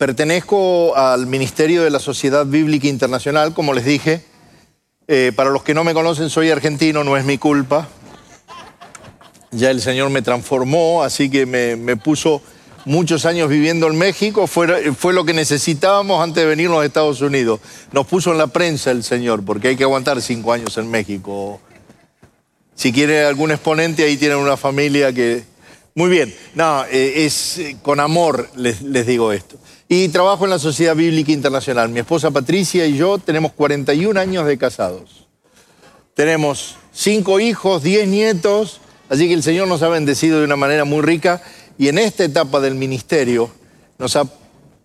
Pertenezco al Ministerio de la Sociedad Bíblica Internacional, como les dije. Eh, para los que no me conocen, soy argentino, no es mi culpa. Ya el Señor me transformó, así que me, puso muchos años viviendo en México. Fue, lo que necesitábamos antes de venirnos a Estados Unidos. Nos puso en la prensa el Señor, porque hay que aguantar cinco años en México. Si quiere algún exponente, ahí tienen una familia que... Muy bien, no, eh, es eh, con amor les digo esto. Y trabajo en la Sociedad Bíblica Internacional. Mi esposa Patricia y yo tenemos 41 años de casados. Tenemos cinco hijos, 10 nietos, así que el Señor nos ha bendecido de una manera muy rica y en esta etapa del ministerio nos ha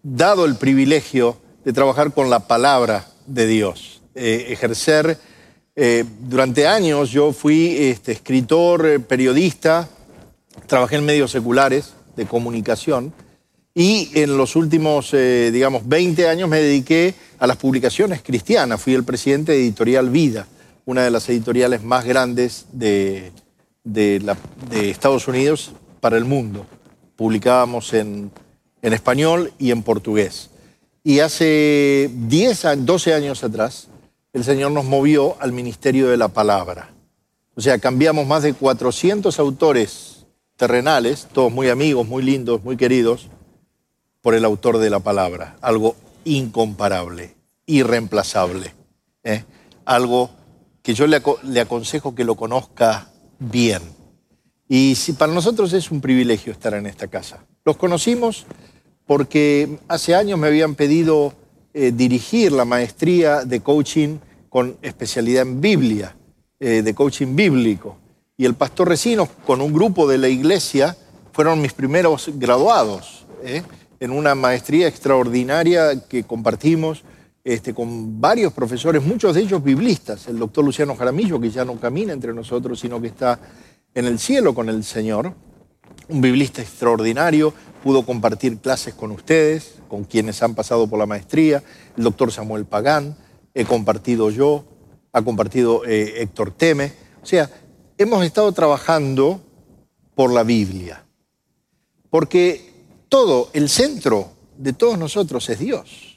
dado el privilegio de trabajar con la palabra de Dios, ejercer. Eh, durante años yo fui este, escritor, eh, periodista, trabajé en medios seculares de comunicación y en los últimos, eh, digamos, 20 años me dediqué a las publicaciones cristianas. Fui el presidente de Editorial Vida, una de las editoriales más grandes de, Estados Unidos para el mundo. Publicábamos en, español y en portugués. Y hace 10, 12 años atrás, el Señor nos movió al Ministerio de la Palabra. O sea, cambiamos más de 400 autores terrenales, todos muy amigos, muy lindos, muy queridos, por el autor de la palabra, algo incomparable, irreemplazable, ¿eh? algo que yo le, aconsejo que lo conozca bien. Y si para nosotros es un privilegio estar en esta casa. Los conocimos porque hace años me habían pedido eh, dirigir la maestría de coaching con especialidad en Biblia, eh, de coaching bíblico. Y el pastor Recinos, con un grupo de la iglesia, fueron mis primeros graduados en una maestría extraordinaria que compartimos este, con varios profesores, muchos de ellos biblistas. El doctor Luciano Jaramillo, que ya no camina entre nosotros, sino que está en el cielo con el Señor. Un biblista extraordinario, pudo compartir clases con ustedes, con quienes han pasado por la maestría. El doctor Samuel Pagán, he compartido yo, ha compartido eh, Héctor Teme. O sea, hemos estado trabajando por la Biblia. Porque todo, el centro de todos nosotros es Dios.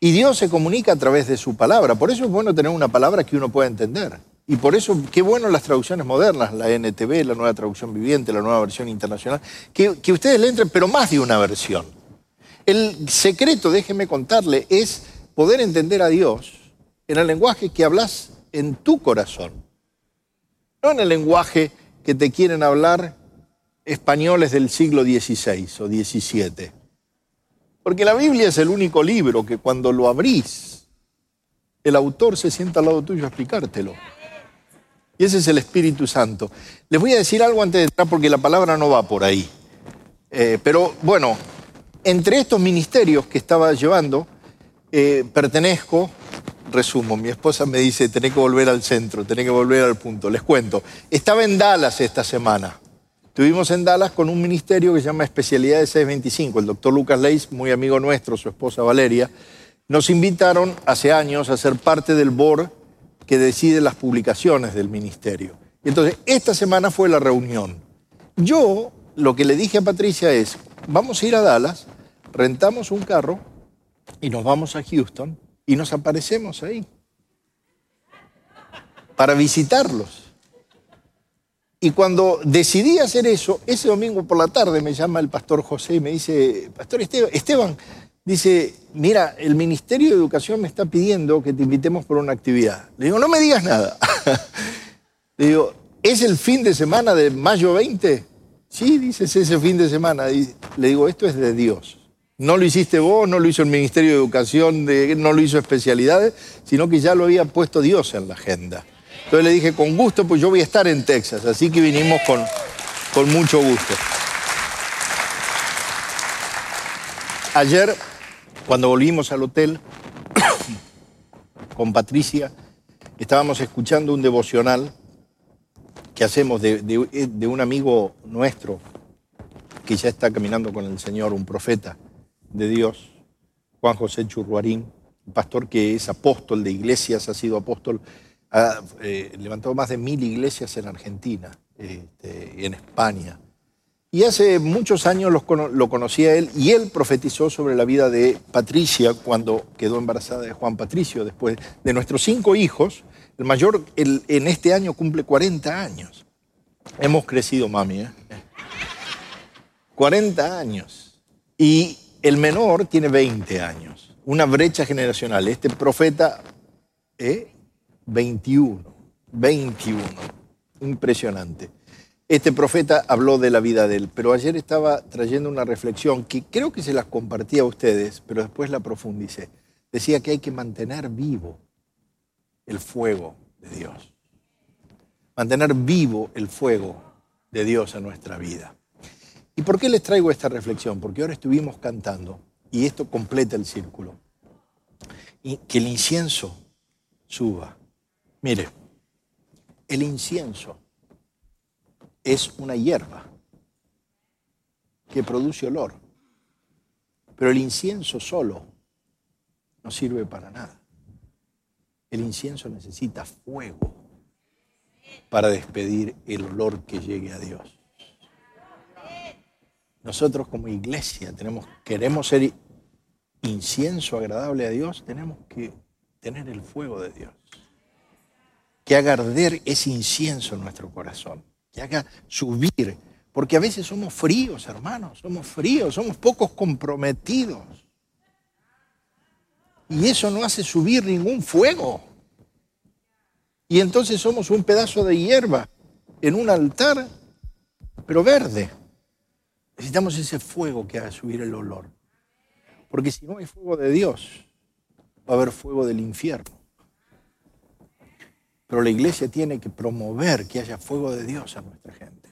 Y Dios se comunica a través de su palabra. Por eso es bueno tener una palabra que uno pueda entender. Y por eso, qué bueno las traducciones modernas, la NTV, la nueva traducción viviente, la nueva versión internacional, que, ustedes le entren, pero más de una versión. El secreto, déjeme contarle, es poder entender a Dios en el lenguaje que hablas en tu corazón. No en el lenguaje que te quieren hablar españoles del siglo XVI o XVII. Porque la Biblia es el único libro que cuando lo abrís, el autor se sienta al lado tuyo a explicártelo. Y ese es el Espíritu Santo. Les voy a decir algo antes de entrar porque la palabra no va por ahí. Eh, pero bueno, entre estos ministerios que estaba llevando, eh, pertenezco, resumo, mi esposa me dice, tenés que volver al centro, tenés que volver al punto. Les cuento, estaba en Dallas esta semana. Estuvimos en Dallas con un ministerio que se llama Especialidades 625. El doctor Lucas Leis, muy amigo nuestro, su esposa Valeria, nos invitaron hace años a ser parte del board que decide las publicaciones del ministerio. Entonces, esta semana fue la reunión. Yo lo que le dije a Patricia es, vamos a ir a Dallas, rentamos un carro y nos vamos a Houston y nos aparecemos ahí para visitarlos. Y cuando decidí hacer eso, ese domingo por la tarde me llama el pastor José y me dice, Pastor Esteban, Esteban, dice, mira, el Ministerio de Educación me está pidiendo que te invitemos por una actividad. Le digo, no me digas nada. Le digo, ¿es el fin de semana de mayo 20? Sí, dice, es ese fin de semana. Le digo, esto es de Dios. No lo hiciste vos, no lo hizo el Ministerio de Educación, no lo hizo especialidades, sino que ya lo había puesto Dios en la agenda. Entonces le dije, con gusto, pues yo voy a estar en Texas, así que vinimos con, con mucho gusto. Ayer, cuando volvimos al hotel con Patricia, estábamos escuchando un devocional que hacemos de, de, un amigo nuestro que ya está caminando con el Señor, un profeta de Dios, Juan José Churruarín, un pastor que es apóstol de iglesias, ha sido apóstol ha eh, levantado más de mil iglesias en Argentina y este, en España. Y hace muchos años lo conocí a él y él profetizó sobre la vida de Patricia cuando quedó embarazada de Juan Patricio, después de nuestros cinco hijos. El mayor en este año cumple 40 años. Hemos crecido, mami. ¿eh? 40 años. Y el menor tiene 20 años. Una brecha generacional. Este profeta, ¿eh? 21. 21. Impresionante. Este profeta habló de la vida de él, pero ayer estaba trayendo una reflexión que creo que se las compartía a ustedes, pero después la profundicé. Decía que hay que mantener vivo el fuego de Dios. Mantener vivo el fuego de Dios en nuestra vida. ¿Y por qué les traigo esta reflexión? Porque ahora estuvimos cantando, y esto completa el círculo, que el incienso suba. Mire, el incienso es una hierba que produce olor. Pero el incienso solo no sirve para nada. El incienso necesita fuego para despedir el olor que llegue a Dios. Nosotros como iglesia tenemos, queremos ser incienso agradable a Dios, tenemos que tener el fuego de Dios. Que haga arder ese incienso en nuestro corazón que haga subir, porque a veces somos fríos, hermanos, somos fríos, somos pocos comprometidos. Y eso no hace subir ningún fuego. Y entonces somos un pedazo de hierba en un altar, pero verde. Necesitamos ese fuego que haga subir el olor. Porque si no hay fuego de Dios, va a haber fuego del infierno. Pero la iglesia tiene que promover que haya fuego de Dios a nuestra gente.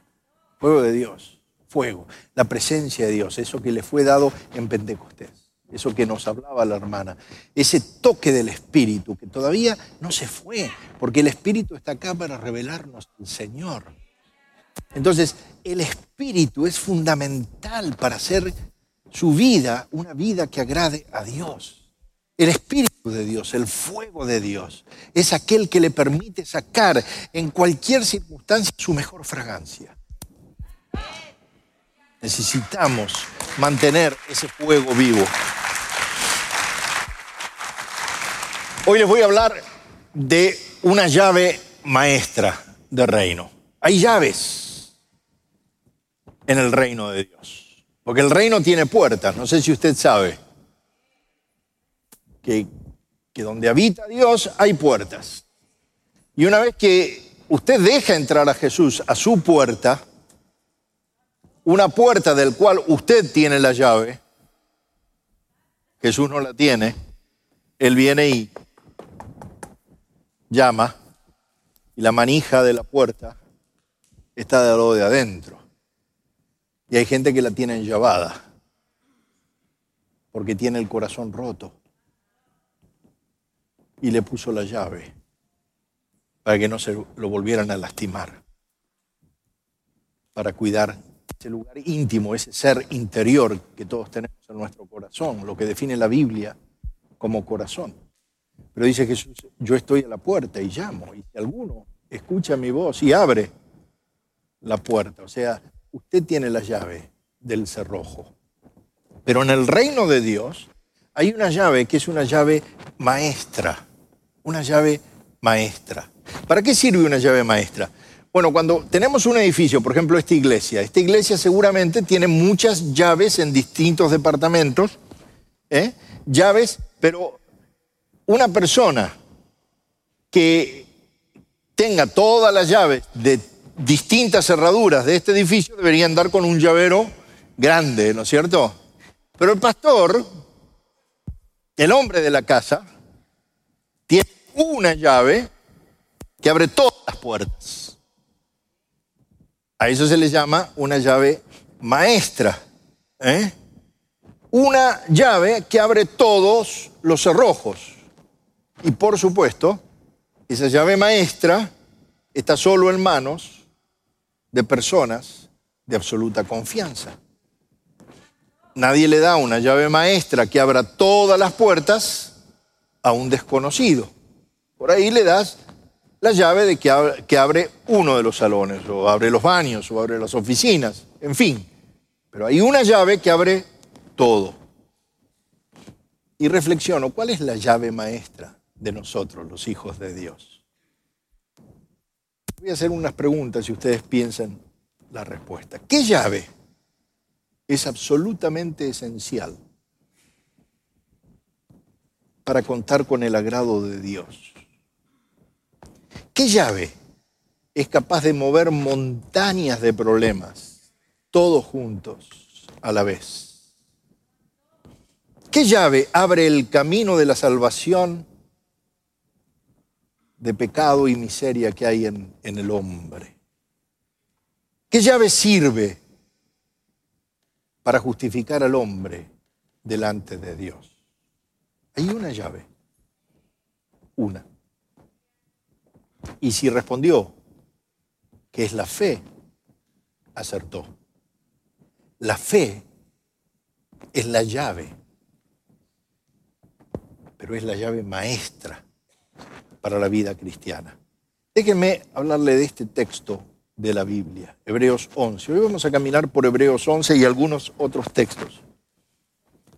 Fuego de Dios, fuego, la presencia de Dios, eso que le fue dado en Pentecostés, eso que nos hablaba la hermana, ese toque del Espíritu que todavía no se fue, porque el Espíritu está acá para revelarnos al Señor. Entonces, el Espíritu es fundamental para hacer su vida una vida que agrade a Dios. El Espíritu de Dios, el fuego de Dios, es aquel que le permite sacar en cualquier circunstancia su mejor fragancia. Necesitamos mantener ese fuego vivo. Hoy les voy a hablar de una llave maestra del reino. Hay llaves en el reino de Dios, porque el reino tiene puertas, no sé si usted sabe que, donde habita Dios hay puertas. Y una vez que usted deja entrar a Jesús a su puerta, una puerta del cual usted tiene la llave, Jesús no la tiene, Él viene y llama y la manija de la puerta está de lado de adentro. Y hay gente que la tiene enllavada porque tiene el corazón roto y le puso la llave para que no se lo volvieran a lastimar, para cuidar ese lugar íntimo, ese ser interior que todos tenemos en nuestro corazón, lo que define la Biblia como corazón. Pero dice Jesús, yo estoy a la puerta y llamo, y si alguno escucha mi voz y abre la puerta, o sea, usted tiene la llave del cerrojo. Pero en el reino de Dios hay una llave que es una llave maestra, una llave maestra. ¿Para qué sirve una llave maestra? Bueno, cuando tenemos un edificio, por ejemplo esta iglesia, esta iglesia seguramente tiene muchas llaves en distintos departamentos, ¿eh? llaves, pero una persona que tenga todas las llaves de distintas cerraduras de este edificio debería andar con un llavero grande, ¿no es cierto? Pero el pastor el hombre de la casa una llave que abre todas las puertas. A eso se le llama una llave maestra. ¿eh? Una llave que abre todos los cerrojos. Y por supuesto, esa llave maestra está solo en manos de personas de absoluta confianza. Nadie le da una llave maestra que abra todas las puertas a un desconocido. Por ahí le das la llave de que abre, uno de los salones, o abre los baños, o abre las oficinas. en fin. Pero hay una llave que abre todo. Y reflexiono, ¿cuál es la llave maestra de nosotros, los hijos de Dios? Voy a hacer unas preguntas y ustedes piensen la respuesta. ¿Qué llave es absolutamente esencial para contar con el agrado de Dios? ¿Qué llave es capaz de mover montañas de problemas, todos juntos a la vez? ¿Qué llave abre el camino de la salvación de pecado y miseria que hay en, en el hombre? ¿Qué llave sirve para justificar al hombre delante de Dios? Hay una llave, una. Y si respondió que es la fe, acertó. La fe es la llave, pero es la llave maestra para la vida cristiana. Déjenme hablarle de este texto de la Biblia, Hebreos 11. Hoy vamos a caminar por Hebreos 11 y algunos otros textos.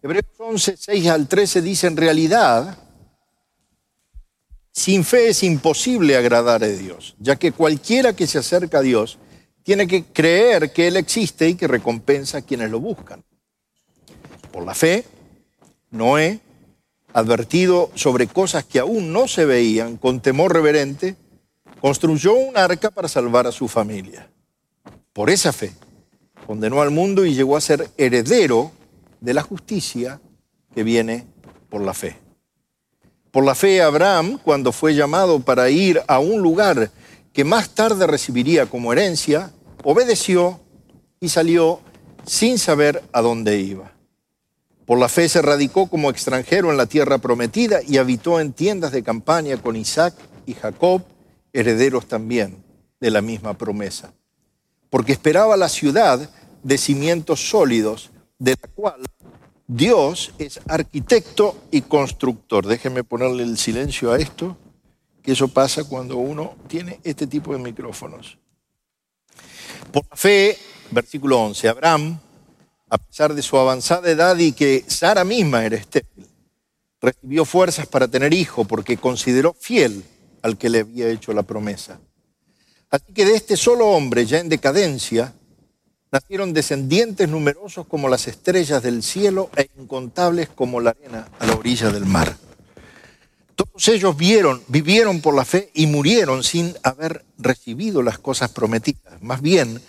Hebreos 11, 6 al 13 dice, en realidad, sin fe es imposible agradar a Dios, ya que cualquiera que se acerca a Dios tiene que creer que Él existe y que recompensa a quienes lo buscan. Por la fe, Noé, advertido sobre cosas que aún no se veían, con temor reverente, construyó un arca para salvar a su familia. Por esa fe, condenó al mundo y llegó a ser heredero de la justicia que viene por la fe. Por la fe, Abraham, cuando fue llamado para ir a un lugar que más tarde recibiría como herencia, obedeció y salió sin saber a dónde iba. Por la fe se radicó como extranjero en la tierra prometida y habitó en tiendas de campaña con Isaac y Jacob, herederos también de la misma promesa. Porque esperaba la ciudad de cimientos sólidos, de la cual Dios es arquitecto y constructor. Déjenme ponerle el silencio a esto, que eso pasa cuando uno tiene este tipo de micrófonos. Por la fe, versículo 11, Abraham, a pesar de su avanzada edad y que Sara misma era estéril, recibió fuerzas para tener hijo porque consideró fiel al que le había hecho la promesa. Así que de este solo hombre, ya en decadencia, Nacieron descendientes numerosos como las estrellas del cielo e incontables como la arena a la orilla del mar. Todos ellos vieron, vivieron por la fe y murieron sin haber recibido las cosas prometidas. Más bien,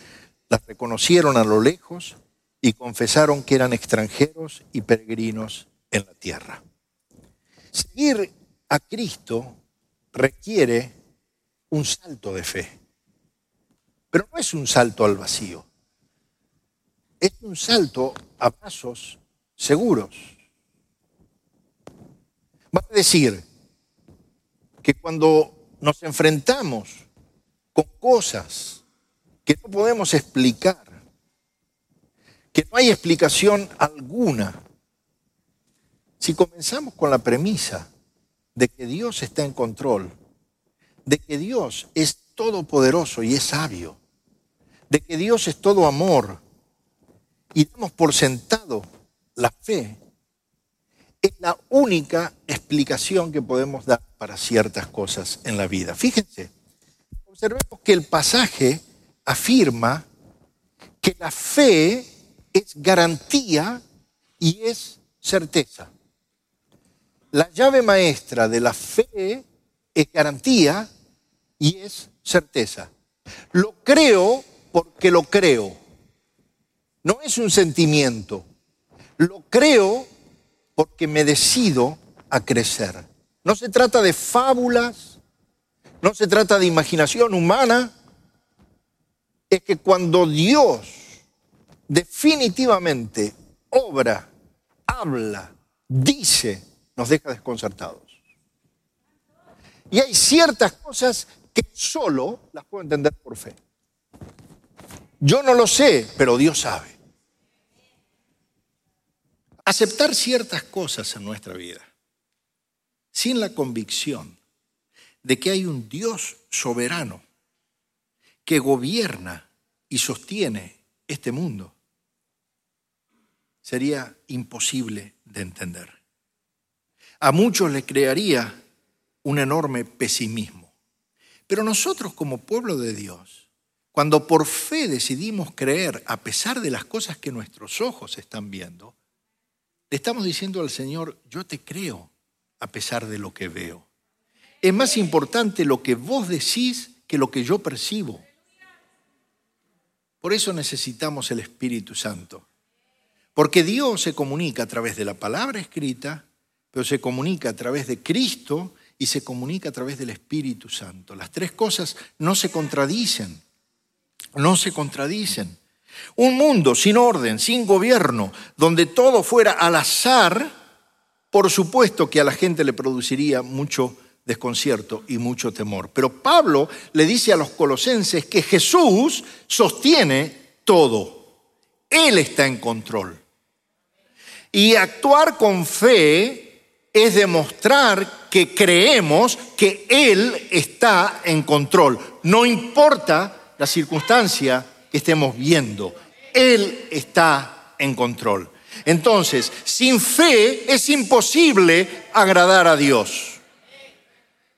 las reconocieron a lo lejos y confesaron que eran extranjeros y peregrinos en la tierra. Seguir a Cristo requiere un salto de fe, pero no es un salto al vacío es un salto a pasos seguros. Va a decir que cuando nos enfrentamos con cosas que no podemos explicar, que no hay explicación alguna, si comenzamos con la premisa de que Dios está en control, de que Dios es todopoderoso y es sabio, de que Dios es todo amor, y damos por sentado la fe, es la única explicación que podemos dar para ciertas cosas en la vida. Fíjense, observemos que el pasaje afirma que la fe es garantía y es certeza. La llave maestra de la fe es garantía y es certeza. Lo creo porque lo creo. No es un sentimiento. Lo creo porque me decido a crecer. No se trata de fábulas, no se trata de imaginación humana. Es que cuando Dios definitivamente obra, habla, dice, nos deja desconcertados. Y hay ciertas cosas que solo las puedo entender por fe. Yo no lo sé, pero Dios sabe. Aceptar ciertas cosas en nuestra vida sin la convicción de que hay un Dios soberano que gobierna y sostiene este mundo. Sería imposible de entender. A muchos les crearía un enorme pesimismo. Pero nosotros como pueblo de Dios, cuando por fe decidimos creer a pesar de las cosas que nuestros ojos están viendo, le estamos diciendo al Señor, yo te creo a pesar de lo que veo. Es más importante lo que vos decís que lo que yo percibo. Por eso necesitamos el Espíritu Santo. Porque Dios se comunica a través de la palabra escrita, pero se comunica a través de Cristo y se comunica a través del Espíritu Santo. Las tres cosas no se contradicen, no se contradicen. Un mundo sin orden, sin gobierno, donde todo fuera al azar, por supuesto que a la gente le produciría mucho desconcierto y mucho temor. Pero Pablo le dice a los colosenses que Jesús sostiene todo. Él está en control. Y actuar con fe es demostrar que creemos que Él está en control. No importa la circunstancia que estemos viendo, Él está en control. Entonces, sin fe es imposible agradar a Dios.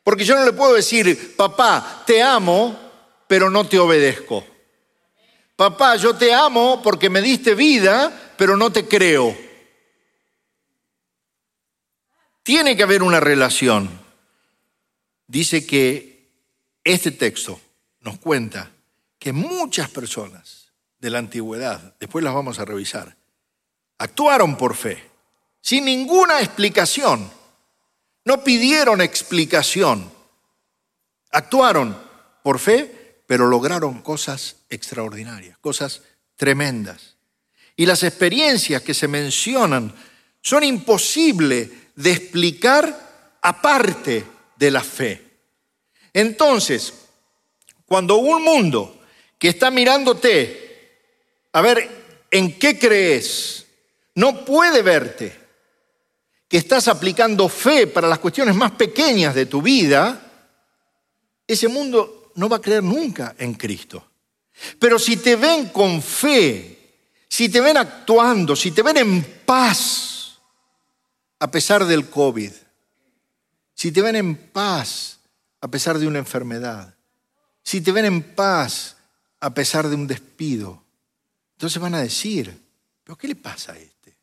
Porque yo no le puedo decir, papá, te amo, pero no te obedezco. Papá, yo te amo porque me diste vida, pero no te creo. Tiene que haber una relación. Dice que este texto nos cuenta que muchas personas de la antigüedad, después las vamos a revisar, actuaron por fe, sin ninguna explicación. No pidieron explicación. Actuaron por fe, pero lograron cosas extraordinarias, cosas tremendas. Y las experiencias que se mencionan son imposibles de explicar aparte de la fe. Entonces, cuando un mundo que está mirándote, a ver, ¿en qué crees? No puede verte, que estás aplicando fe para las cuestiones más pequeñas de tu vida, ese mundo no va a creer nunca en Cristo. Pero si te ven con fe, si te ven actuando, si te ven en paz, a pesar del COVID, si te ven en paz a pesar de una enfermedad, si te ven en paz a pesar de un despido. Entonces van a decir, ¿pero qué le pasa a este?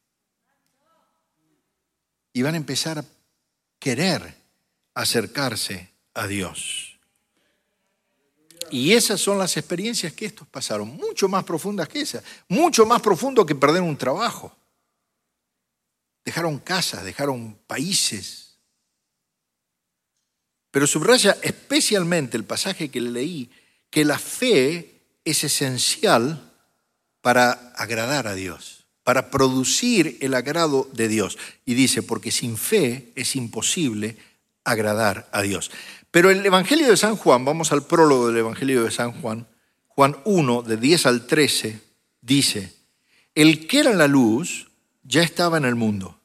Y van a empezar a querer acercarse a Dios. Y esas son las experiencias que estos pasaron, mucho más profundas que esas, mucho más profundo que perder un trabajo. Dejaron casas, dejaron países. Pero subraya especialmente el pasaje que le leí, que la fe es esencial para agradar a Dios, para producir el agrado de Dios. Y dice, porque sin fe es imposible agradar a Dios. Pero el Evangelio de San Juan, vamos al prólogo del Evangelio de San Juan, Juan 1, de 10 al 13, dice, el que era la luz ya estaba en el mundo.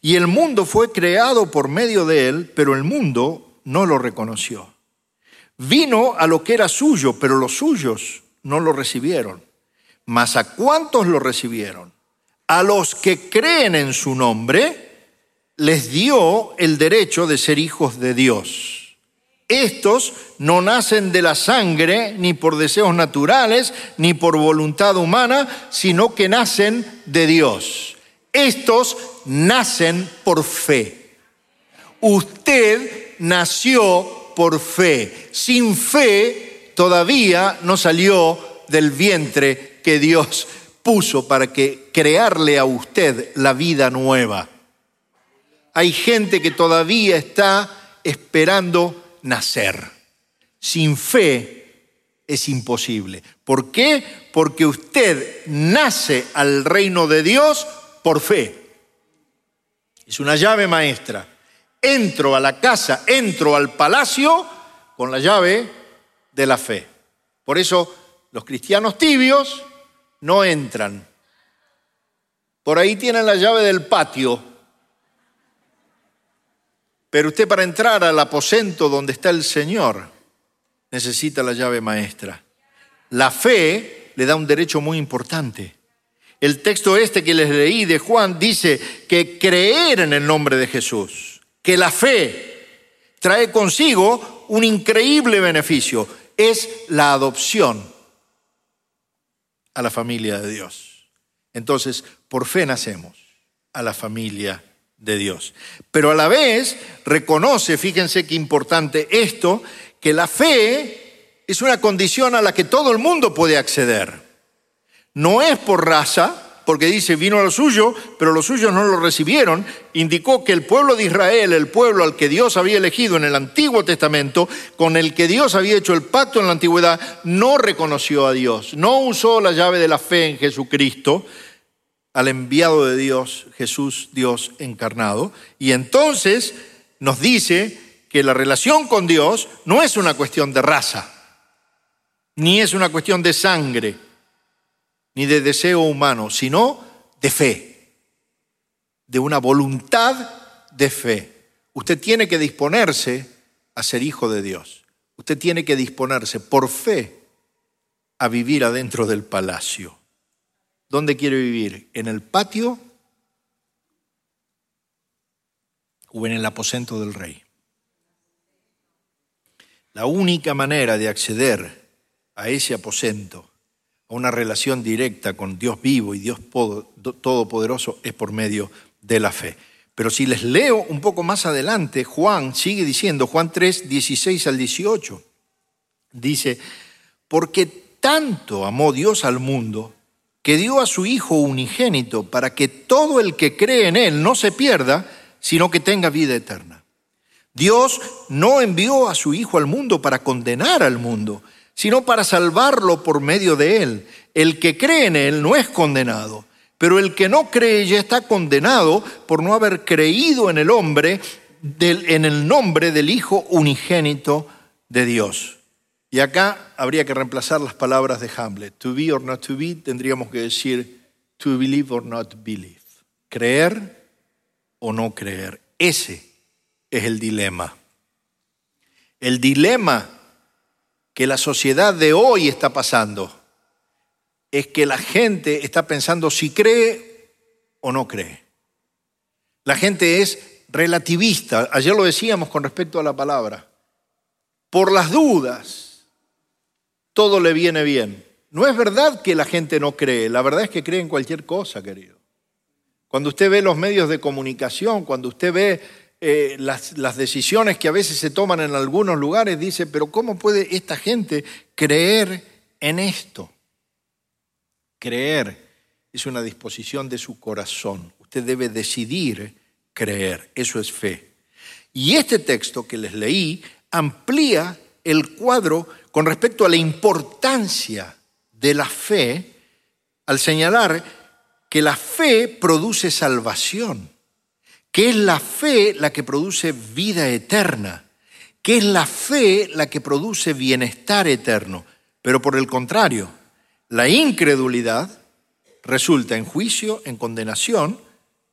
Y el mundo fue creado por medio de él, pero el mundo no lo reconoció. Vino a lo que era suyo, pero los suyos no lo recibieron. Mas a cuántos lo recibieron? A los que creen en su nombre, les dio el derecho de ser hijos de Dios. Estos no nacen de la sangre, ni por deseos naturales, ni por voluntad humana, sino que nacen de Dios. Estos nacen por fe. Usted nació por fe. Sin fe todavía no salió del vientre que Dios puso para que crearle a usted la vida nueva. Hay gente que todavía está esperando nacer. Sin fe es imposible. ¿Por qué? Porque usted nace al reino de Dios por fe. Es una llave maestra entro a la casa, entro al palacio con la llave de la fe. Por eso los cristianos tibios no entran. Por ahí tienen la llave del patio. Pero usted para entrar al aposento donde está el Señor necesita la llave maestra. la fe le da un derecho muy importante. El texto este que les leí de Juan dice que creer en el nombre de Jesús, que la fe trae consigo un increíble beneficio, es la adopción a la familia de Dios. Entonces, por fe nacemos a la familia de Dios. Pero a la vez reconoce, fíjense qué importante esto, que la fe es una condición a la que todo el mundo puede acceder. No es por raza, porque dice, vino a lo suyo, pero los suyos no lo recibieron, indicó que el pueblo de Israel, el pueblo al que Dios había elegido en el Antiguo Testamento, con el que Dios había hecho el pacto en la antigüedad, no reconoció a Dios, no usó la llave de la fe en Jesucristo, al enviado de Dios, Jesús Dios encarnado, y entonces nos dice que la relación con Dios no es una cuestión de raza, ni es una cuestión de sangre, ni de deseo humano, sino de fe, de una voluntad de fe. Usted tiene que disponerse a ser hijo de Dios. Usted tiene que disponerse por fe a vivir adentro del palacio. ¿Dónde quiere vivir? ¿En el patio o en el aposento del rey? La única manera de acceder a ese aposento a una relación directa con Dios vivo y Dios todopoderoso es por medio de la fe. Pero si les leo un poco más adelante, Juan sigue diciendo, Juan 3, 16 al 18, dice, porque tanto amó Dios al mundo que dio a su Hijo unigénito para que todo el que cree en Él no se pierda, sino que tenga vida eterna. Dios no envió a su Hijo al mundo para condenar al mundo, sino para salvarlo por medio de él. El que cree en él no es condenado, pero el que no cree ya está condenado por no haber creído en el hombre, en el nombre del Hijo unigénito de Dios. Y acá habría que reemplazar las palabras de Hamlet. To be or not to be, tendríamos que decir to believe or not believe. Creer o no creer. Ese es el dilema. El dilema que la sociedad de hoy está pasando es que la gente está pensando si cree o no cree. La gente es relativista. Ayer lo decíamos con respecto a la palabra. Por las dudas, todo le viene bien. No es verdad que la gente no cree, la verdad es que cree en cualquier cosa, querido. Cuando usted ve los medios de comunicación, cuando usted ve eh, las, las, decisiones que a veces se toman en algunos lugares, dice, pero ¿cómo puede esta gente creer en esto? Creer es una disposición de su corazón. Usted debe decidir creer, eso es fe. Y este texto que les leí amplía el cuadro con respecto a la importancia de la fe al señalar que la fe produce salvación que es la fe la que produce vida eterna, que es la fe la que produce bienestar eterno. Pero por el contrario, la incredulidad resulta en juicio, en condenación,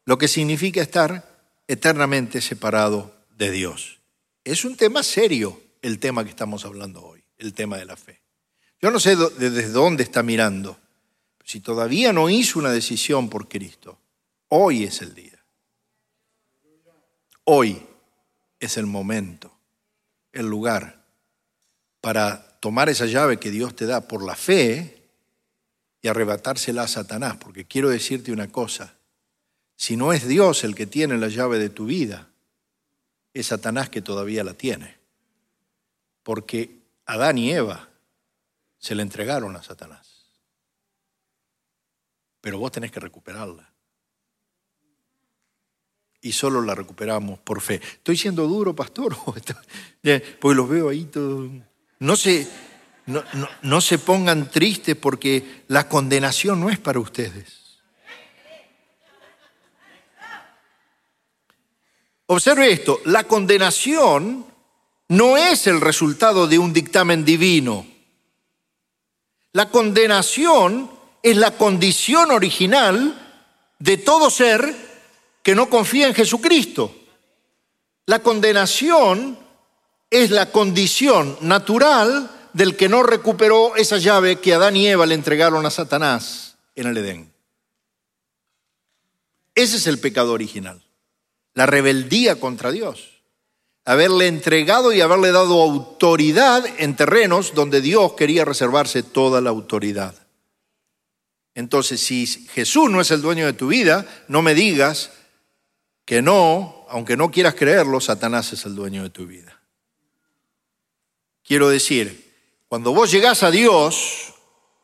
lo que significa estar eternamente separado de Dios. Es un tema serio el tema que estamos hablando hoy, el tema de la fe. Yo no sé desde dónde está mirando, si todavía no hizo una decisión por Cristo, hoy es el día. Hoy es el momento, el lugar para tomar esa llave que Dios te da por la fe y arrebatársela a Satanás. Porque quiero decirte una cosa, si no es Dios el que tiene la llave de tu vida, es Satanás que todavía la tiene. Porque Adán y Eva se le entregaron a Satanás. Pero vos tenés que recuperarla y solo la recuperamos por fe. ¿Estoy siendo duro, pastor? Porque los veo ahí todos. No se, no, no se pongan tristes porque la condenación no es para ustedes. Observe esto, la condenación no es el resultado de un dictamen divino. La condenación es la condición original de todo ser que no confía en Jesucristo. La condenación es la condición natural del que no recuperó esa llave que Adán y Eva le entregaron a Satanás en el Edén. Ese es el pecado original, la rebeldía contra Dios. Haberle entregado y haberle dado autoridad en terrenos donde Dios quería reservarse toda la autoridad. Entonces, si Jesús no es el dueño de tu vida, no me digas que no, aunque no quieras creerlo, Satanás es el dueño de tu vida. Quiero decir, cuando vos llegás a Dios,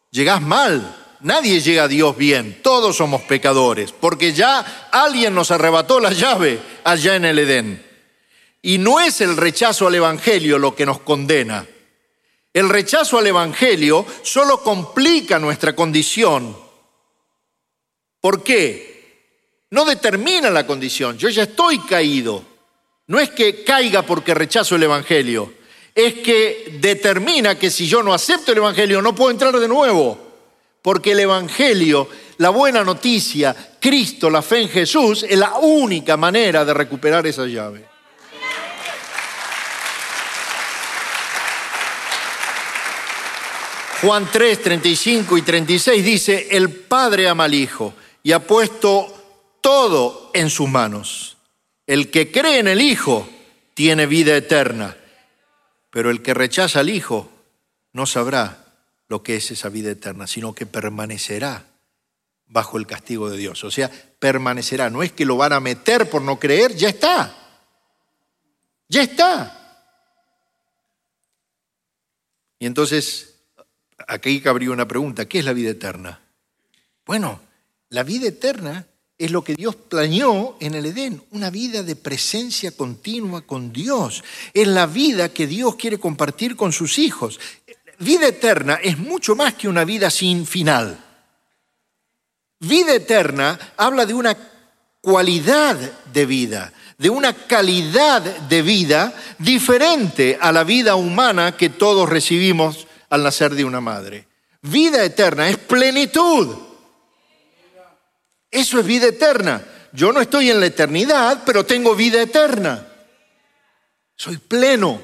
llegás mal. Nadie llega a Dios bien, todos somos pecadores, porque ya alguien nos arrebató la llave allá en el Edén. Y no es el rechazo al Evangelio lo que nos condena. El rechazo al Evangelio solo complica nuestra condición. ¿Por qué? No determina la condición. Yo ya estoy caído. No es que caiga porque rechazo el Evangelio. Es que determina que si yo no acepto el Evangelio no puedo entrar de nuevo. Porque el Evangelio, la buena noticia, Cristo, la fe en Jesús, es la única manera de recuperar esa llave. Juan 3, 35 y 36 dice, el Padre ama al Hijo y ha puesto todo en sus manos. El que cree en el Hijo tiene vida eterna, pero el que rechaza al Hijo no sabrá lo que es esa vida eterna, sino que permanecerá bajo el castigo de Dios. O sea, permanecerá. No es que lo van a meter por no creer, ya está. Ya está. Y entonces, aquí cabría una pregunta, ¿qué es la vida eterna? Bueno, la vida eterna es lo que Dios planeó en el Edén, una vida de presencia continua con Dios. Es la vida que Dios quiere compartir con sus hijos vida eterna es mucho más que una vida sin final. Vida eterna habla de una cualidad de vida, de una calidad de vida diferente a la vida humana que todos recibimos al nacer de una madre. Vida eterna es plenitud. Eso es vida eterna. Yo no estoy en la eternidad, pero tengo vida eterna. Soy pleno,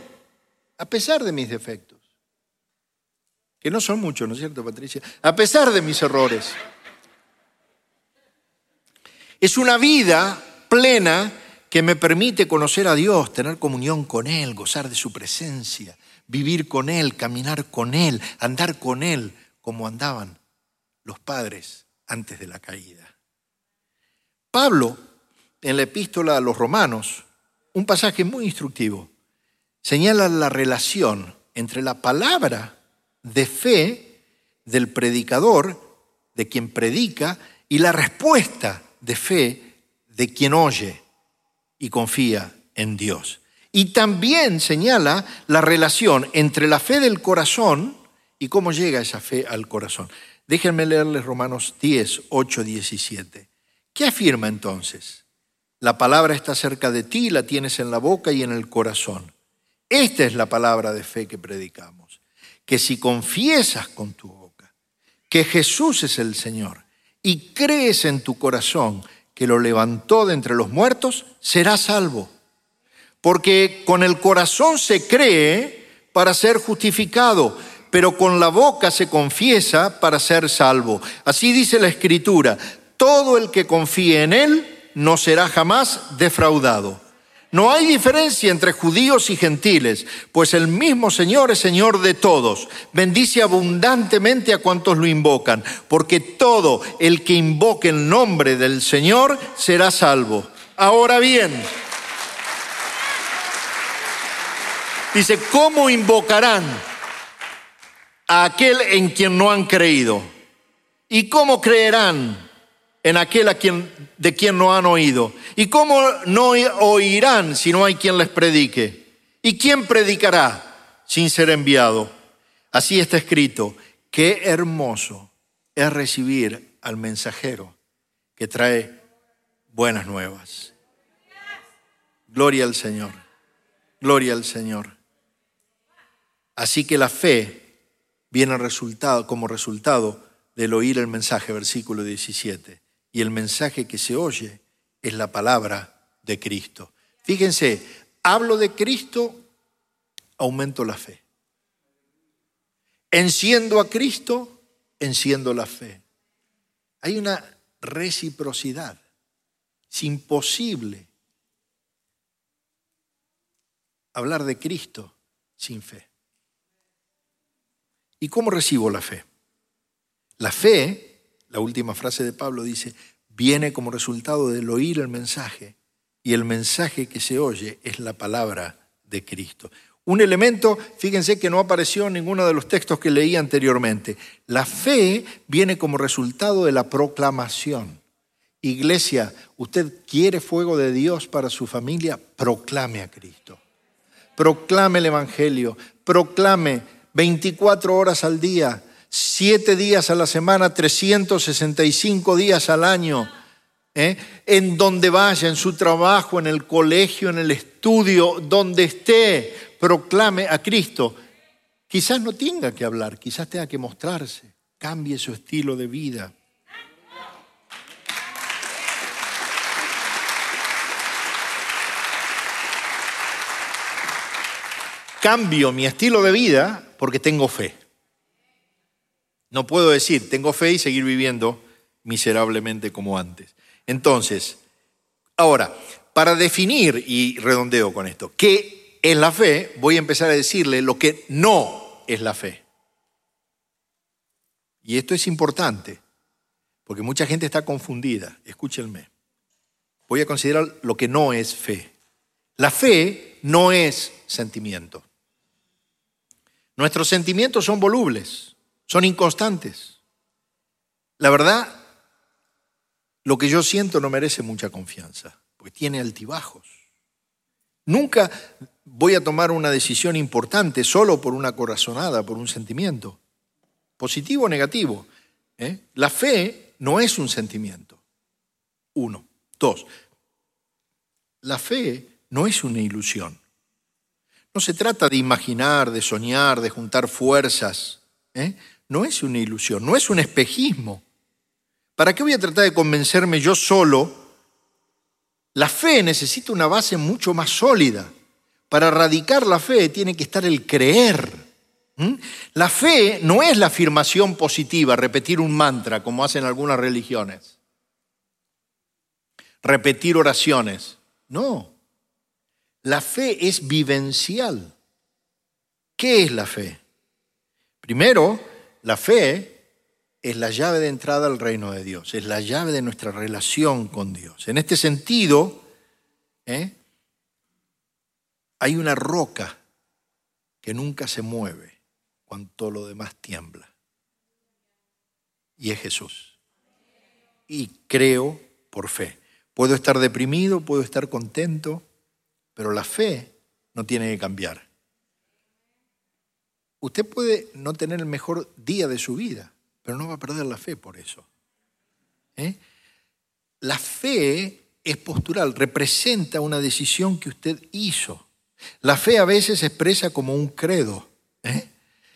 a pesar de mis defectos que no son muchos, ¿no es cierto, Patricia? A pesar de mis errores. Es una vida plena que me permite conocer a Dios, tener comunión con Él, gozar de su presencia, vivir con Él, caminar con Él, andar con Él, como andaban los padres antes de la caída. Pablo, en la epístola a los romanos, un pasaje muy instructivo, señala la relación entre la palabra de fe del predicador, de quien predica, y la respuesta de fe de quien oye y confía en Dios. Y también señala la relación entre la fe del corazón y cómo llega esa fe al corazón. Déjenme leerles Romanos 10, 8, 17. ¿Qué afirma entonces? La palabra está cerca de ti, la tienes en la boca y en el corazón. Esta es la palabra de fe que predicamos que si confiesas con tu boca que Jesús es el Señor y crees en tu corazón que lo levantó de entre los muertos, serás salvo. Porque con el corazón se cree para ser justificado, pero con la boca se confiesa para ser salvo. Así dice la Escritura, todo el que confíe en Él no será jamás defraudado. No hay diferencia entre judíos y gentiles, pues el mismo Señor es Señor de todos. Bendice abundantemente a cuantos lo invocan, porque todo el que invoque el nombre del Señor será salvo. Ahora bien, dice, ¿cómo invocarán a aquel en quien no han creído? ¿Y cómo creerán en aquel a quien, de quien no han oído. ¿Y cómo no oirán si no hay quien les predique? ¿Y quién predicará sin ser enviado? Así está escrito, qué hermoso es recibir al mensajero que trae buenas nuevas. Gloria al Señor, gloria al Señor. Así que la fe viene resultado, como resultado del oír el mensaje, versículo 17 y el mensaje que se oye es la palabra de Cristo. Fíjense, hablo de Cristo, aumento la fe. Enciendo a Cristo, enciendo la fe. Hay una reciprocidad. Es imposible hablar de Cristo sin fe. ¿Y cómo recibo la fe? La fe, la última frase de Pablo dice, viene como resultado del oír el mensaje y el mensaje que se oye es la palabra de Cristo. Un elemento, fíjense que no apareció en ninguno de los textos que leí anteriormente. La fe viene como resultado de la proclamación. Iglesia, usted quiere fuego de Dios para su familia, proclame a Cristo. Proclame el Evangelio, proclame 24 horas al día, 7 días a la semana, 365 días al año, ¿eh? en donde vaya, en su trabajo, en el colegio, en el estudio, donde esté, proclame a Cristo. Quizás no tenga que hablar, quizás tenga que mostrarse, cambie su estilo de vida. Cambio mi estilo de vida porque tengo fe. No puedo decir, tengo fe y seguir viviendo miserablemente como antes. Entonces, ahora, para definir, y redondeo con esto, qué es la fe, voy a empezar a decirle lo que no es la fe. Y esto es importante, porque mucha gente está confundida. Escúchenme. Voy a considerar lo que no es fe. La fe no es sentimiento. Nuestros sentimientos son volubles, son inconstantes. La verdad, lo que yo siento no merece mucha confianza, porque tiene altibajos. Nunca voy a tomar una decisión importante solo por una corazonada, por un sentimiento, positivo o negativo. ¿eh? La fe no es un sentimiento. Uno. Dos. La fe no es una ilusión. No se trata de imaginar, de soñar, de juntar fuerzas. ¿eh? No es una ilusión, no es un espejismo. ¿Para qué voy a tratar de convencerme yo solo? La fe necesita una base mucho más sólida. Para radicar la fe tiene que estar el creer. La fe no es la afirmación positiva, repetir un mantra como hacen algunas religiones. Repetir oraciones. No. La fe es vivencial. ¿Qué es la fe? Primero, la fe es la llave de entrada al reino de Dios, es la llave de nuestra relación con Dios. En este sentido, ¿eh? hay una roca que nunca se mueve cuando todo lo demás tiembla. Y es Jesús. Y creo por fe. Puedo estar deprimido, puedo estar contento, pero la fe no tiene que cambiar. Usted puede no tener el mejor día de su vida, pero no va a perder la fe por eso. ¿Eh? La fe es postural, representa una decisión que usted hizo. La fe a veces se expresa como un credo. ¿eh?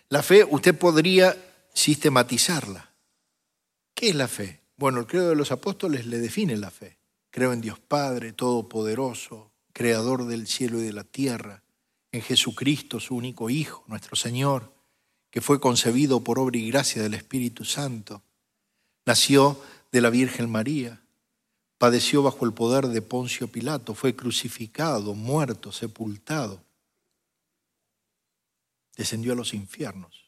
La fe usted podría sistematizarla. ¿Qué es la fe? Bueno, el credo de los apóstoles le define la fe. Creo en Dios Padre, Todopoderoso, creador del cielo y de la tierra, en Jesucristo, su único Hijo, nuestro Señor, que fue concebido por obra y gracia del Espíritu Santo, nació de la Virgen María, padeció bajo el poder de Poncio Pilato, fue crucificado, muerto, sepultado, descendió a los infiernos,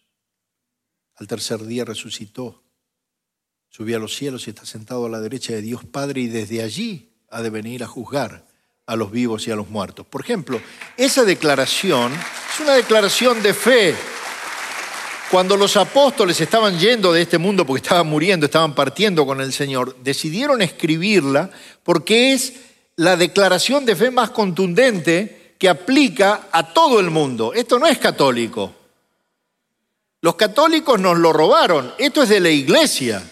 al tercer día resucitó, subió a los cielos y está sentado a la derecha de Dios Padre y desde allí ha de venir a juzgar a los vivos y a los muertos. Por ejemplo, esa declaración es una declaración de fe. Cuando los apóstoles estaban yendo de este mundo porque estaban muriendo, estaban partiendo con el Señor, decidieron escribirla porque es la declaración de fe más contundente que aplica a todo el mundo. Esto no es católico. Los católicos nos lo robaron. Esto es de la iglesia.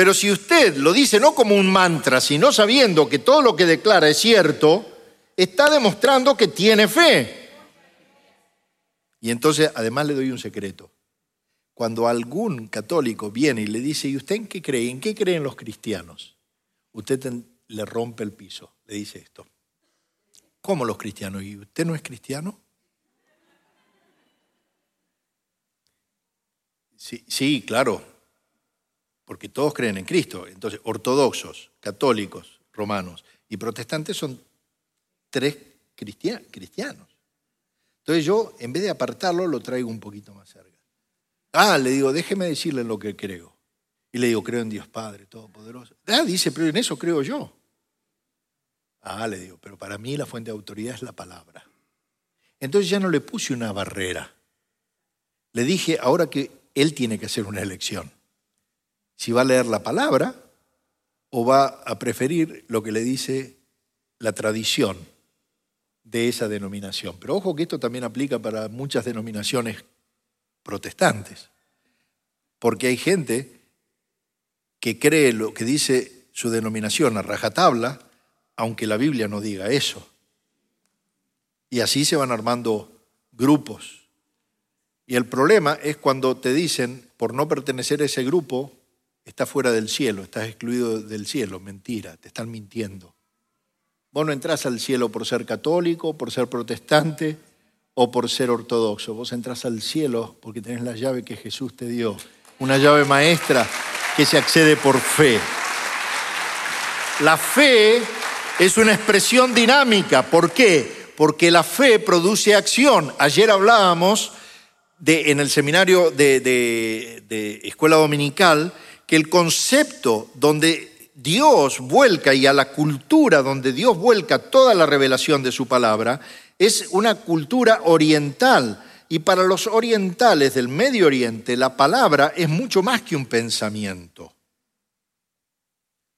Pero si usted lo dice no como un mantra, sino sabiendo que todo lo que declara es cierto, está demostrando que tiene fe. Y entonces, además le doy un secreto. Cuando algún católico viene y le dice, ¿y usted en qué cree? ¿En qué creen los cristianos? Usted le rompe el piso, le dice esto. ¿Cómo los cristianos? ¿Y usted no es cristiano? Sí, sí claro, porque todos creen en Cristo. Entonces, ortodoxos, católicos, romanos y protestantes son tres cristianos. Entonces yo, en vez de apartarlo, lo traigo un poquito más cerca. Ah, le digo, déjeme decirle lo que creo. Y le digo, creo en Dios Padre Todopoderoso. Ah, dice, pero en eso creo yo. Ah, le digo, pero para mí la fuente de autoridad es la palabra. Entonces ya no le puse una barrera. Le dije, ahora que él tiene que hacer una elección. Si va a leer la palabra o va a preferir lo que le dice la tradición de esa denominación. Pero ojo que esto también aplica para muchas denominaciones protestantes. Porque hay gente que cree lo que dice su denominación a rajatabla, aunque la Biblia no diga eso. Y así se van armando grupos. Y el problema es cuando te dicen, por no pertenecer a ese grupo, estás fuera del cielo, estás excluido del cielo. Mentira, te están mintiendo. Vos no entrás al cielo por ser católico, por ser protestante o por ser ortodoxo. Vos entrás al cielo porque tenés la llave que Jesús te dio. Una llave maestra que se accede por fe. La fe es una expresión dinámica. ¿Por qué? porque la fe produce acción. Ayer hablábamos en el seminario de escuela dominical que el concepto donde Dios vuelca y a la cultura donde Dios vuelca toda la revelación de su palabra es una cultura oriental. Y para los orientales del Medio Oriente la palabra es mucho más que un pensamiento.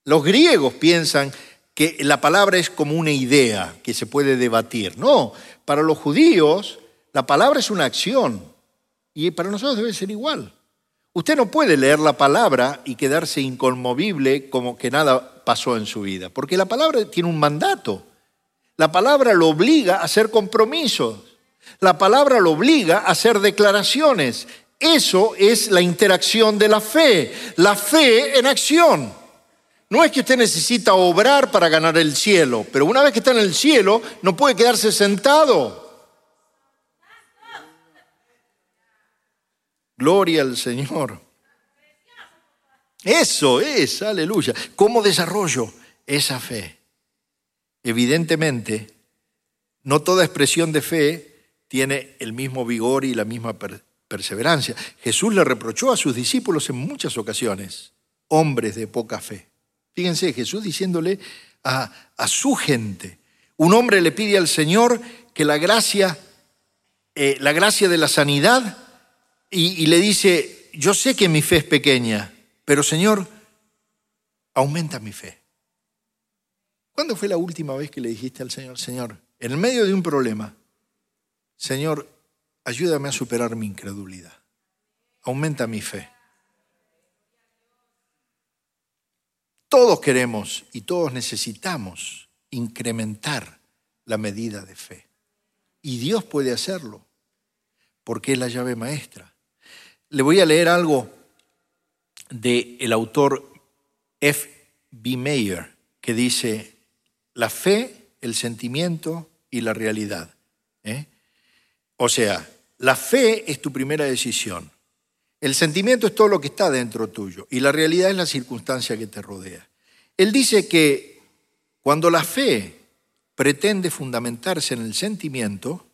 Los griegos piensan que la palabra es como una idea que se puede debatir. No, para los judíos la palabra es una acción y para nosotros debe ser igual. Usted no puede leer la palabra y quedarse inconmovible como que nada pasó en su vida, porque la palabra tiene un mandato. La palabra lo obliga a hacer compromisos. La palabra lo obliga a hacer declaraciones. Eso es la interacción de la fe, la fe en acción. No es que usted necesita obrar para ganar el cielo, pero una vez que está en el cielo no puede quedarse sentado. Gloria al Señor. Eso es, aleluya. ¿Cómo desarrollo esa fe? Evidentemente, no toda expresión de fe tiene el mismo vigor y la misma perseverancia. Jesús le reprochó a sus discípulos en muchas ocasiones, hombres de poca fe. Fíjense, Jesús diciéndole a, su gente, un hombre le pide al Señor que la gracia, eh, la gracia de la sanidad, y, le dice, yo sé que mi fe es pequeña, pero Señor, aumenta mi fe. ¿Cuándo fue la última vez que le dijiste al Señor, Señor, en medio de un problema, Señor, ayúdame a superar mi incredulidad, aumenta mi fe? Todos queremos y todos necesitamos incrementar la medida de fe. Y Dios puede hacerlo, porque es la llave maestra. Le voy a leer algo del el autor F. B. Mayer, que dice, la fe, el sentimiento y la realidad. ¿eh? O sea, la fe es tu primera decisión. El sentimiento es todo lo que está dentro tuyo y la realidad es la circunstancia que te rodea. Él dice que cuando la fe pretende fundamentarse en el sentimiento,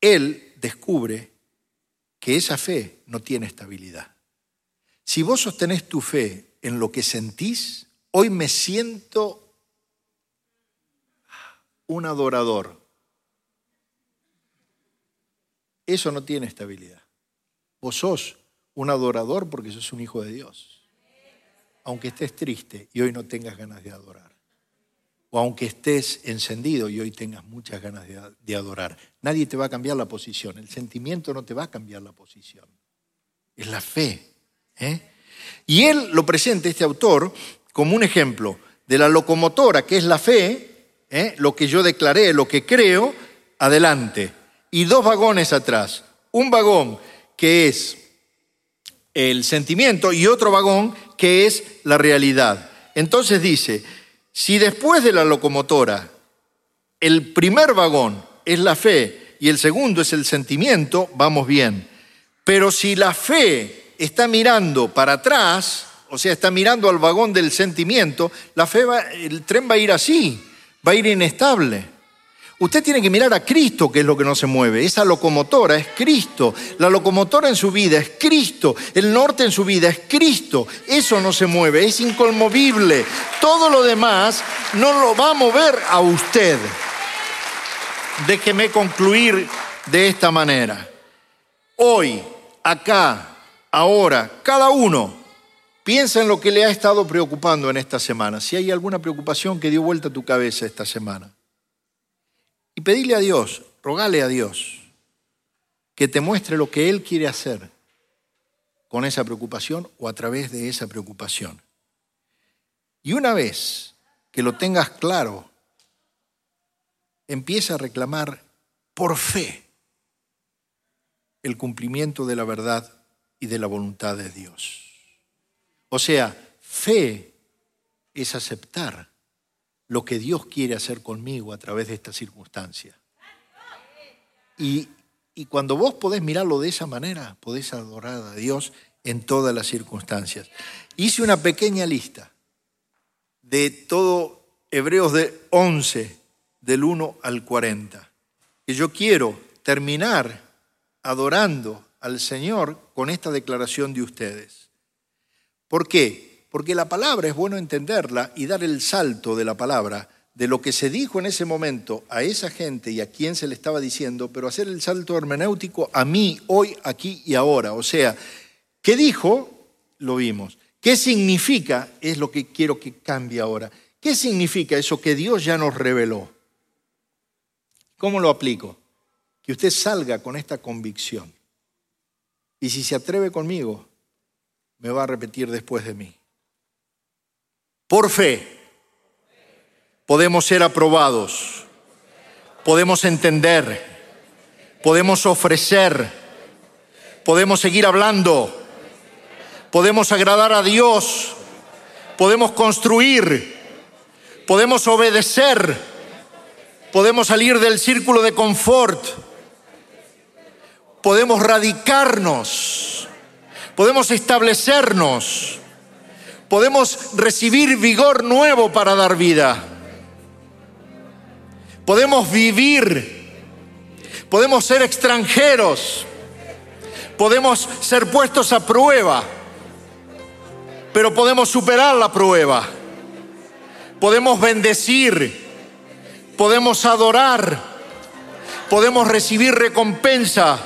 él descubre que esa fe no tiene estabilidad. Si vos sostenés tu fe en lo que sentís, hoy me siento un adorador. Eso no tiene estabilidad. Vos sos un adorador porque sos un hijo de Dios. Aunque estés triste y hoy no tengas ganas de adorar. O aunque estés encendido y hoy tengas muchas ganas de, adorar. Nadie te va a cambiar la posición. El sentimiento no te va a cambiar la posición. Es la fe. ¿eh? Y él lo presenta, este autor, como un ejemplo de la locomotora, que es la fe, ¿eh? lo que yo declaré, lo que creo, adelante y dos vagones atrás. Un vagón que es el sentimiento y otro vagón que es la realidad. Entonces dice, si después de la locomotora el primer vagón es la fe y el segundo es el sentimiento, vamos bien. Pero si la fe está mirando para atrás, o sea, está mirando al vagón del sentimiento, la fe el tren va a ir así, va a ir inestable. Usted tiene que mirar a Cristo, que es lo que no se mueve. Esa locomotora es Cristo. La locomotora en su vida es Cristo. El norte en su vida es Cristo. Eso no se mueve, es inconmovible. Todo lo demás no lo va a mover a usted. Déjeme concluir de esta manera. Hoy, acá, ahora, cada uno piensa en lo que le ha estado preocupando en esta semana. Si hay alguna preocupación que dio vuelta a tu cabeza esta semana. Y pedirle a Dios, rogale a Dios que te muestre lo que Él quiere hacer con esa preocupación o a través de esa preocupación. Y una vez que lo tengas claro, empieza a reclamar por fe el cumplimiento de la verdad y de la voluntad de Dios. O sea, fe es aceptar lo que Dios quiere hacer conmigo a través de esta circunstancia. Y, cuando vos podés mirarlo de esa manera, podés adorar a Dios en todas las circunstancias. Hice una pequeña lista de todo Hebreos de 11, del 1 al 40, que yo quiero terminar adorando al Señor con esta declaración de ustedes. ¿Por qué? Porque la palabra es bueno entenderla y dar el salto de la palabra, de lo que se dijo en ese momento a esa gente y a quien se le estaba diciendo, pero hacer el salto hermenéutico a mí, hoy, aquí y ahora. O sea, ¿qué dijo? Lo vimos. ¿Qué significa? Es lo que quiero que cambie ahora. ¿Qué significa eso que Dios ya nos reveló? ¿Cómo lo aplico? Que usted salga con esta convicción. Y si se atreve conmigo, me va a repetir después de mí. Por fe podemos ser aprobados, podemos entender, podemos ofrecer, podemos seguir hablando, podemos agradar a Dios, podemos construir, podemos obedecer, podemos salir del círculo de confort, podemos radicarnos, podemos establecernos podemos recibir vigor nuevo para dar vida. Podemos vivir, podemos ser extranjeros, podemos ser puestos a prueba, pero podemos superar la prueba. Podemos bendecir, podemos adorar, podemos recibir recompensa,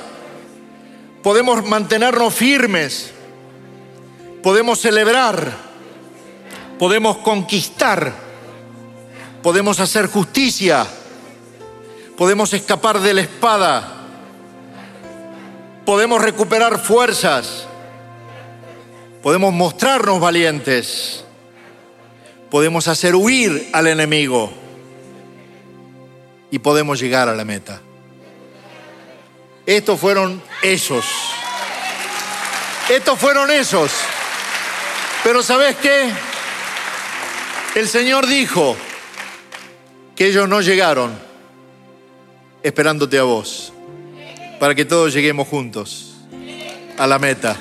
podemos mantenernos firmes, podemos celebrar podemos conquistar, podemos hacer justicia, podemos escapar de la espada, podemos recuperar fuerzas, podemos mostrarnos valientes, podemos hacer huir al enemigo y podemos llegar a la meta. Estos fueron esos. Estos fueron esos. Pero ¿sabes qué? El Señor dijo que ellos no llegaron esperándote a vos, para que todos lleguemos juntos a la meta.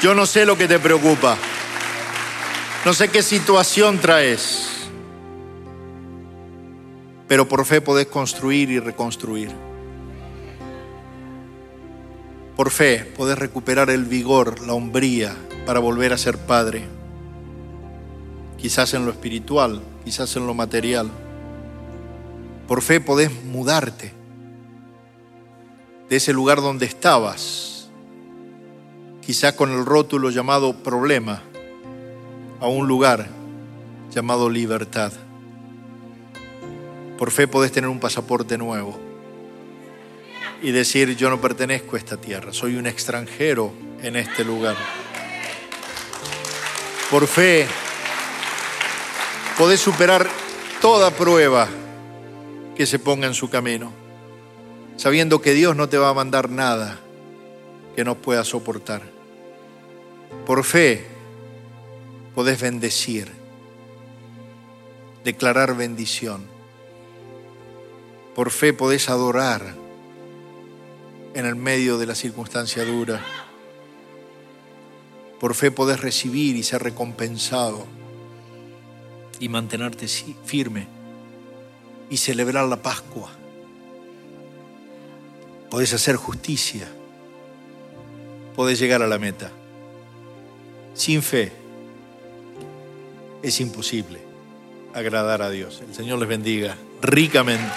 Yo no sé lo que te preocupa, no sé qué situación traes, pero por fe podés construir y reconstruir. Por fe podés recuperar el vigor, la hombría para volver a ser padre quizás en lo espiritual, quizás en lo material. Por fe podés mudarte de ese lugar donde estabas, quizás con el rótulo llamado problema, a un lugar llamado libertad. Por fe podés tener un pasaporte nuevo y decir, yo no pertenezco a esta tierra, soy un extranjero en este lugar. Por fe podés superar toda prueba que se ponga en su camino, sabiendo que Dios no te va a mandar nada que no puedas soportar. Por fe podés bendecir, declarar bendición. Por fe podés adorar en el medio de la circunstancia dura. Por fe podés recibir y ser recompensado y mantenerte firme y celebrar la Pascua. Podés hacer justicia. Podés llegar a la meta. Sin fe es imposible agradar a Dios. El Señor les bendiga ricamente.